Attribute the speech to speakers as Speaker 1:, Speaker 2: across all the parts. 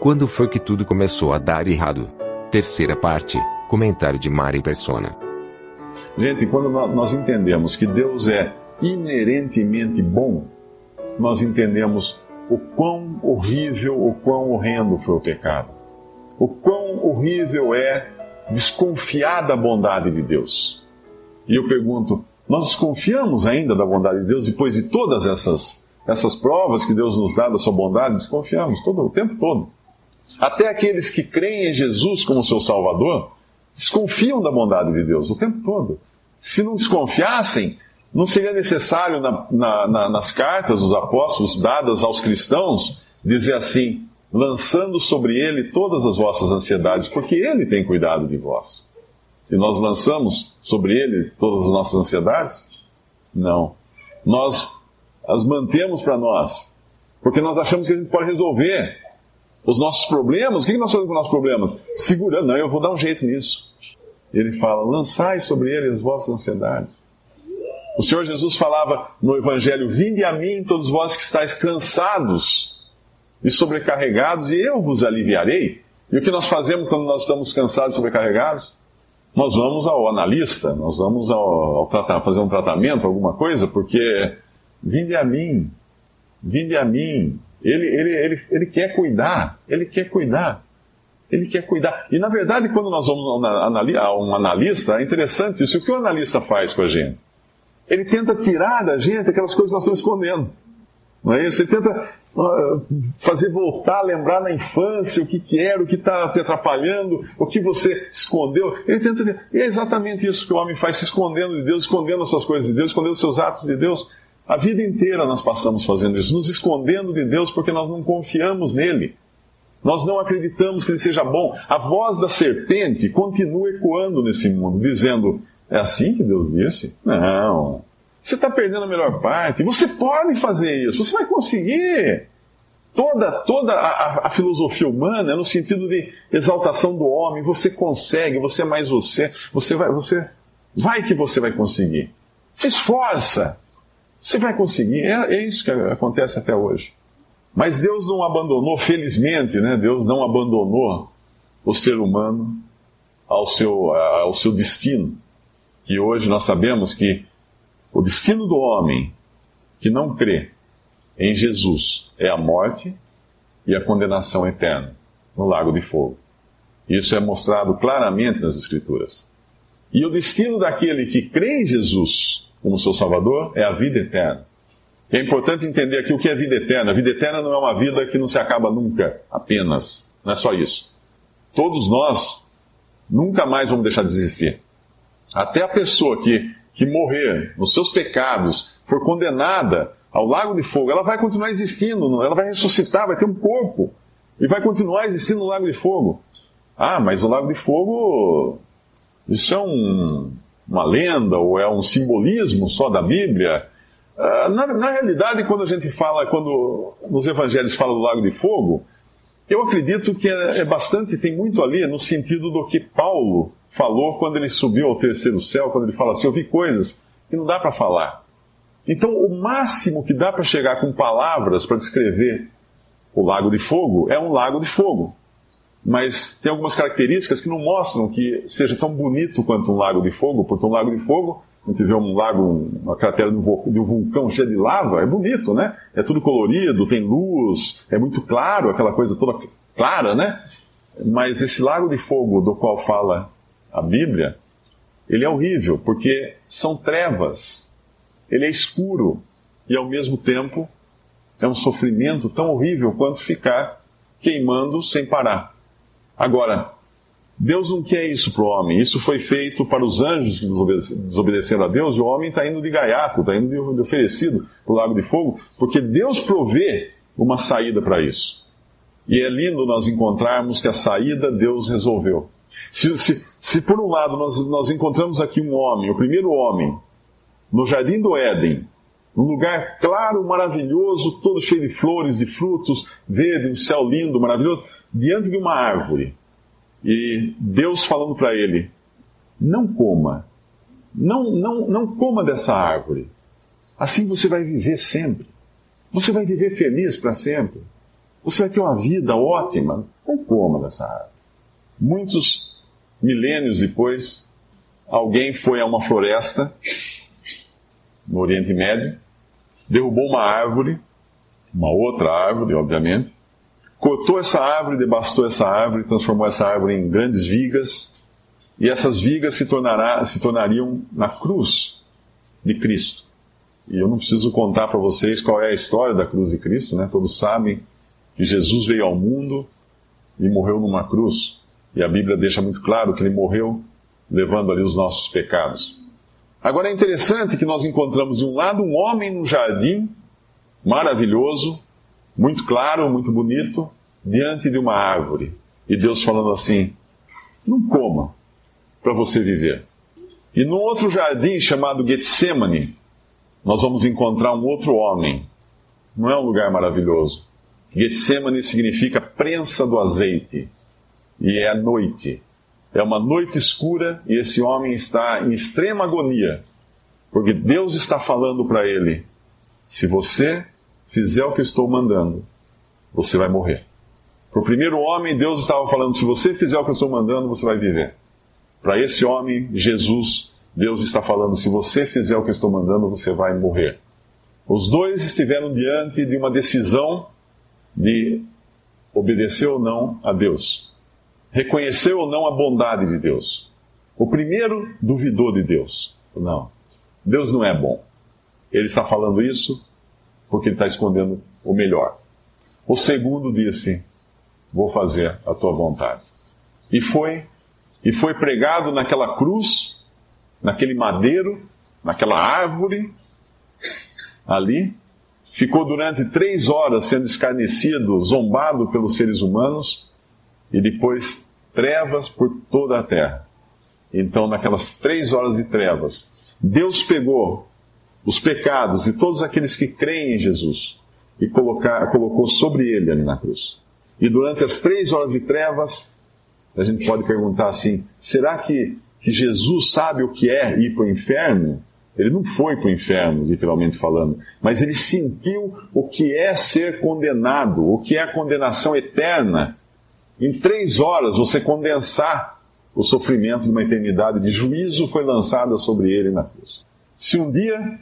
Speaker 1: Quando foi que tudo começou a dar errado? Terceira parte, comentário de Mari Persona.
Speaker 2: Gente, quando nós entendemos que Deus é inerentemente bom, nós entendemos o quão horrível, o quão horrendo foi o pecado. O quão horrível é desconfiar da bondade de Deus. E eu pergunto, nós desconfiamos ainda da bondade de Deus depois de todas essas, essas provas que Deus nos dá da sua bondade? Desconfiamos todo, o tempo todo. Até aqueles que creem em Jesus como seu Salvador desconfiam da bondade de Deus o tempo todo. Se não desconfiassem, não seria necessário na, na, na, nas cartas dos apóstolos dadas aos cristãos dizer assim: lançando sobre ele todas as vossas ansiedades, porque ele tem cuidado de vós. Se nós lançamos sobre ele todas as nossas ansiedades, não. Nós as mantemos para nós, porque nós achamos que a gente pode resolver os nossos problemas. O que nós fazemos com os nossos problemas? Segurando, não, eu vou dar um jeito nisso. Ele fala: lançai sobre ele as vossas ansiedades. O Senhor Jesus falava no Evangelho: Vinde a mim, todos vós que estáis cansados e sobrecarregados, e eu vos aliviarei. E o que nós fazemos quando nós estamos cansados e sobrecarregados? Nós vamos ao analista, nós vamos ao, ao fazer um tratamento, alguma coisa, porque vinde a mim, vinde a mim. Ele, ele, ele, ele quer cuidar, ele quer cuidar. Ele quer cuidar. E na verdade, quando nós vamos a um analista, é interessante isso. O que o analista faz com a gente? Ele tenta tirar da gente aquelas coisas que nós estamos escondendo. Não é isso? Ele tenta fazer voltar, lembrar na infância o que, que era, o que está te atrapalhando, o que você escondeu. Ele tenta. E é exatamente isso que o homem faz, se escondendo de Deus, escondendo as suas coisas de Deus, escondendo os seus atos de Deus. A vida inteira nós passamos fazendo isso, nos escondendo de Deus porque nós não confiamos nele. Nós não acreditamos que ele seja bom. A voz da serpente continua ecoando nesse mundo, dizendo: É assim que Deus disse? Não. Você está perdendo a melhor parte. Você pode fazer isso, você vai conseguir. Toda, toda a, a, filosofia humana é no sentido de exaltação do homem. Você consegue, você é mais você. Você vai, você vai que você vai conseguir. Se esforça. Você vai conseguir. É, é isso que acontece até hoje. Mas Deus não abandonou, felizmente, né? Deus não abandonou o ser humano ao seu, ao seu destino. Que hoje nós sabemos que o destino do homem que não crê em Jesus é a morte e a condenação eterna no lago de fogo. Isso é mostrado claramente nas Escrituras. E o destino daquele que crê em Jesus como seu Salvador é a vida eterna. É importante entender aqui o que é vida eterna. A vida eterna não é uma vida que não se acaba nunca, apenas. Não é só isso. Todos nós nunca mais vamos deixar de existir. Até a pessoa que, que morrer nos seus pecados, for condenada ao lago de fogo, ela vai continuar existindo, ela vai ressuscitar, vai ter um corpo e vai continuar existindo no lago de fogo. Ah, mas o lago de fogo, isso é um, uma lenda ou é um simbolismo só da Bíblia? Ah, na, na, realidade, quando a gente fala, quando nos evangelhos fala do lago de fogo, eu acredito que é, é bastante, tem muito ali no sentido do que Paulo falou quando ele subiu ao terceiro céu, quando ele fala assim: eu vi coisas que não dá para falar. Então, o máximo que dá para chegar com palavras para descrever o lago de fogo é um lago de fogo. Mas tem algumas características que não mostram que seja tão bonito quanto um lago de fogo, porque um lago de fogo a gente vê um lago, uma cratera de um vulcão cheia de lava, é bonito, né? É tudo colorido, tem luz, é muito claro, aquela coisa toda clara, né? Mas esse lago de fogo do qual fala a Bíblia, ele é horrível, porque são trevas, ele é escuro e ao mesmo tempo é um sofrimento tão horrível quanto ficar queimando sem parar. Agora, Deus não quer isso para o homem. Isso foi feito para os anjos que desobedeceram a Deus, e o homem está indo de gaiato, está indo de oferecido para o lago de fogo, porque Deus provê uma saída para isso. E é lindo nós encontrarmos que a saída Deus resolveu. Se, se, se por um lado nós, nós encontramos aqui um homem, o primeiro homem, no jardim do Éden, um lugar claro, maravilhoso, todo cheio de flores e frutos, verde, um céu lindo, maravilhoso, diante de uma árvore e Deus falando para ele: não coma, não, não, não coma dessa árvore. Assim você vai viver sempre. Você vai viver feliz para sempre. Você vai ter uma vida ótima. Não coma dessa árvore. Muitos milênios depois, alguém foi a uma floresta no Oriente Médio, derrubou uma árvore, uma outra árvore, obviamente, cortou essa árvore, devastou essa árvore, transformou essa árvore em grandes vigas, e essas vigas se, tornará, se tornariam na cruz de Cristo. E eu não preciso contar para vocês qual é a história da cruz de Cristo, né? Todos sabem que Jesus veio ao mundo e morreu numa cruz. E a Bíblia deixa muito claro que ele morreu levando ali os nossos pecados. Agora é interessante que nós encontramos de um lado um homem no jardim, maravilhoso, muito claro, muito bonito, diante de uma árvore. E Deus falando assim: não coma para você viver. E num outro jardim chamado Getsemane, nós vamos encontrar um outro homem. Não é um lugar maravilhoso. Getsemane significa prensa do azeite. E é a noite. É uma noite escura e esse homem está em extrema agonia. Porque Deus está falando para ele: se você fizer o que estou mandando, você vai morrer. Para o primeiro homem, Deus estava falando: se você fizer o que eu estou mandando, você vai viver. Para esse homem, Jesus, Deus está falando: se você fizer o que eu estou mandando, você vai morrer. Os dois estiveram diante de uma decisão de obedecer ou não a Deus, reconhecer ou não a bondade de Deus. O primeiro duvidou de Deus. Não, Deus não é bom. Ele está falando isso porque ele está escondendo o melhor. O segundo disse: Vou fazer a tua vontade. E foi, e foi pregado naquela cruz, naquele madeiro, naquela árvore, ali. Ficou durante três horas sendo escarnecido, zombado pelos seres humanos, e depois trevas por toda a terra. Então, naquelas três horas de trevas, Deus pegou os pecados de todos aqueles que creem em Jesus e colocar, colocou sobre ele ali na cruz. E durante as três horas de trevas, a gente pode perguntar assim: será que, que Jesus sabe o que é ir para o inferno? Ele não foi para o inferno, literalmente falando, mas ele sentiu o que é ser condenado, o que é a condenação eterna. Em três horas, você condensar o sofrimento de uma eternidade de juízo foi lançada sobre ele na cruz. Se um dia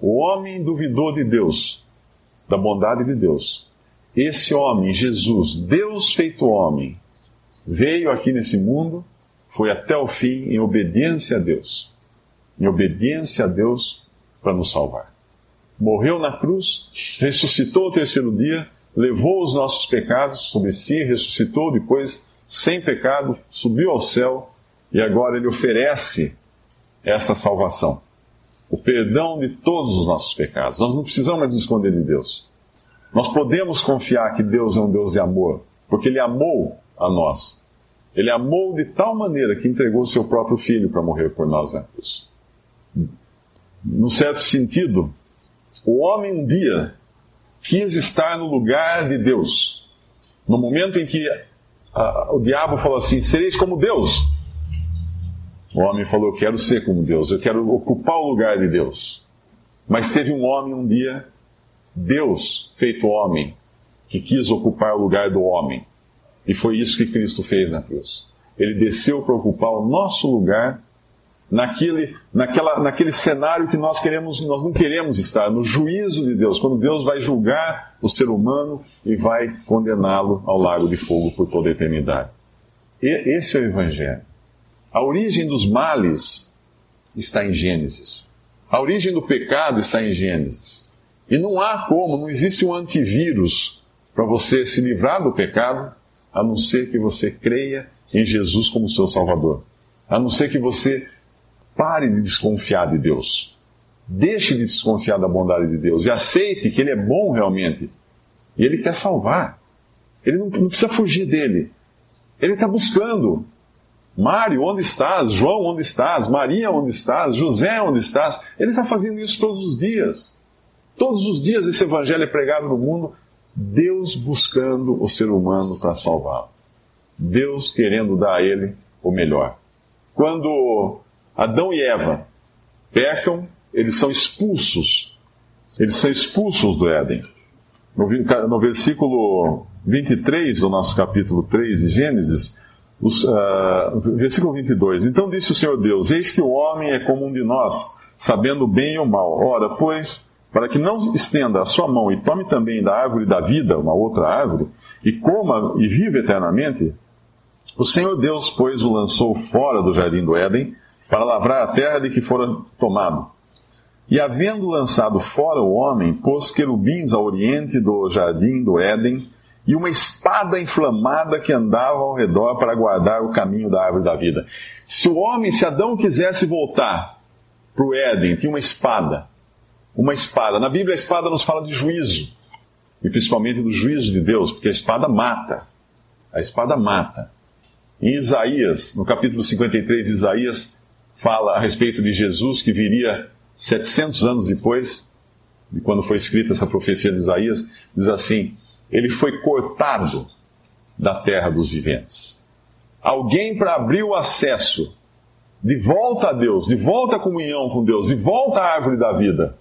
Speaker 2: o homem duvidou de Deus, da bondade de Deus. Esse homem, Jesus, Deus feito homem, veio aqui nesse mundo, foi até o fim em obediência a Deus. Em obediência a Deus para nos salvar. Morreu na cruz, ressuscitou o terceiro dia, levou os nossos pecados sobre si, ressuscitou depois sem pecado, subiu ao céu e agora ele oferece essa salvação o perdão de todos os nossos pecados. Nós não precisamos mais nos esconder de Deus. Nós podemos confiar que Deus é um Deus de amor, porque Ele amou a nós. Ele amou de tal maneira que entregou o seu próprio filho para morrer por nós na cruz. Num certo sentido, o homem um dia quis estar no lugar de Deus. No momento em que a, o diabo falou assim: sereis como Deus. O homem falou: Eu quero ser como Deus, eu quero ocupar o lugar de Deus. Mas teve um homem um dia, Deus feito homem, que quis ocupar o lugar do homem. E foi isso que Cristo fez na cruz. Ele desceu para ocupar o nosso lugar naquele, naquela, naquele cenário que nós queremos, nós não queremos estar, no juízo de Deus, quando Deus vai julgar o ser humano e vai condená-lo ao lago de fogo por toda a eternidade. E, esse é o Evangelho. A origem dos males está em Gênesis. A origem do pecado está em Gênesis. E não há como, não existe um antivírus para você se livrar do pecado, a não ser que você creia em Jesus como seu Salvador. A não ser que você pare de desconfiar de Deus. Deixe de desconfiar da bondade de Deus e aceite que Ele é bom realmente. E Ele quer salvar. Ele não, não precisa fugir dele. Ele está buscando. Mário, onde estás? João, onde estás? Maria, onde estás? José, onde estás? Ele está fazendo isso todos os dias. Todos os dias esse evangelho é pregado no mundo, Deus buscando o ser humano para salvá-lo. Deus querendo dar a ele o melhor. Quando Adão e Eva pecam, eles são expulsos. Eles são expulsos do Éden. No, versículo 23 do nosso capítulo 3 de Gênesis, os, uh, versículo 22. Então disse o Senhor Deus: Eis que o homem é como um de nós, sabendo o bem e o mal. Ora, pois, para que não estenda a sua mão e tome também da árvore da vida, uma outra árvore, e coma e viva eternamente, o Senhor Deus, pois, o lançou fora do jardim do Éden, para lavrar a terra de que fora tomado. E havendo lançado fora o homem, pôs querubins ao oriente do jardim do Éden, e uma espada inflamada que andava ao redor para guardar o caminho da árvore da vida. Se o homem, se Adão quisesse voltar para o Éden, tinha uma espada. Uma espada. Na Bíblia, a espada nos fala de juízo. E principalmente do juízo de Deus, porque a espada mata. A espada mata. Em Isaías, no capítulo 53 de Isaías, fala a respeito de Jesus que viria 700 anos depois de quando foi escrita essa profecia de Isaías, diz assim: Ele foi cortado da terra dos viventes. Alguém para abrir o acesso de volta a Deus, de volta à comunhão com Deus, de volta à árvore da vida,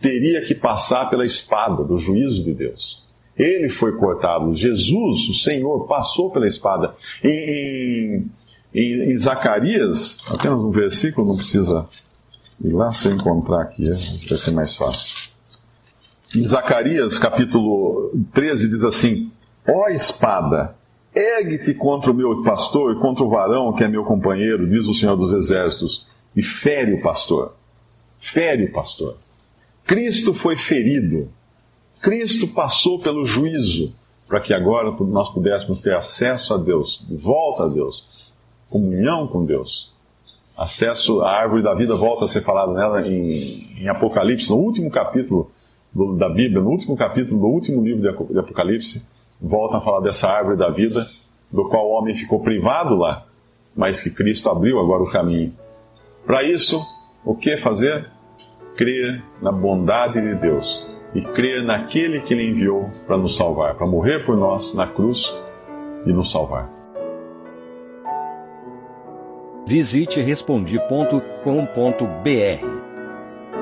Speaker 2: teria que passar pela espada do juízo de Deus. Ele foi cortado. Jesus, o Senhor, passou pela espada. Em, em, em Zacarias, apenas um versículo, não precisa ir lá se eu encontrar aqui, é, vai ser mais fácil. Em Zacarias, capítulo 13, diz assim: Ó espada, ergue-te contra o meu pastor e contra o varão que é meu companheiro, diz o Senhor dos Exércitos, e fere o pastor. Fere o pastor. Cristo foi ferido. Cristo passou pelo juízo para que agora nós pudéssemos ter acesso a Deus, de volta a Deus, comunhão com Deus. Acesso à árvore da vida volta a ser falado nela em, em Apocalipse, no último capítulo do, da Bíblia, no último capítulo do último livro de Apocalipse, volta a falar dessa árvore da vida, do qual o homem ficou privado lá, mas que Cristo abriu agora o caminho. Para isso, o que fazer? Crer na bondade de Deus e crer naquele que Ele enviou para nos salvar, para morrer por nós na cruz e nos salvar.
Speaker 3: Visite respondi.com.br.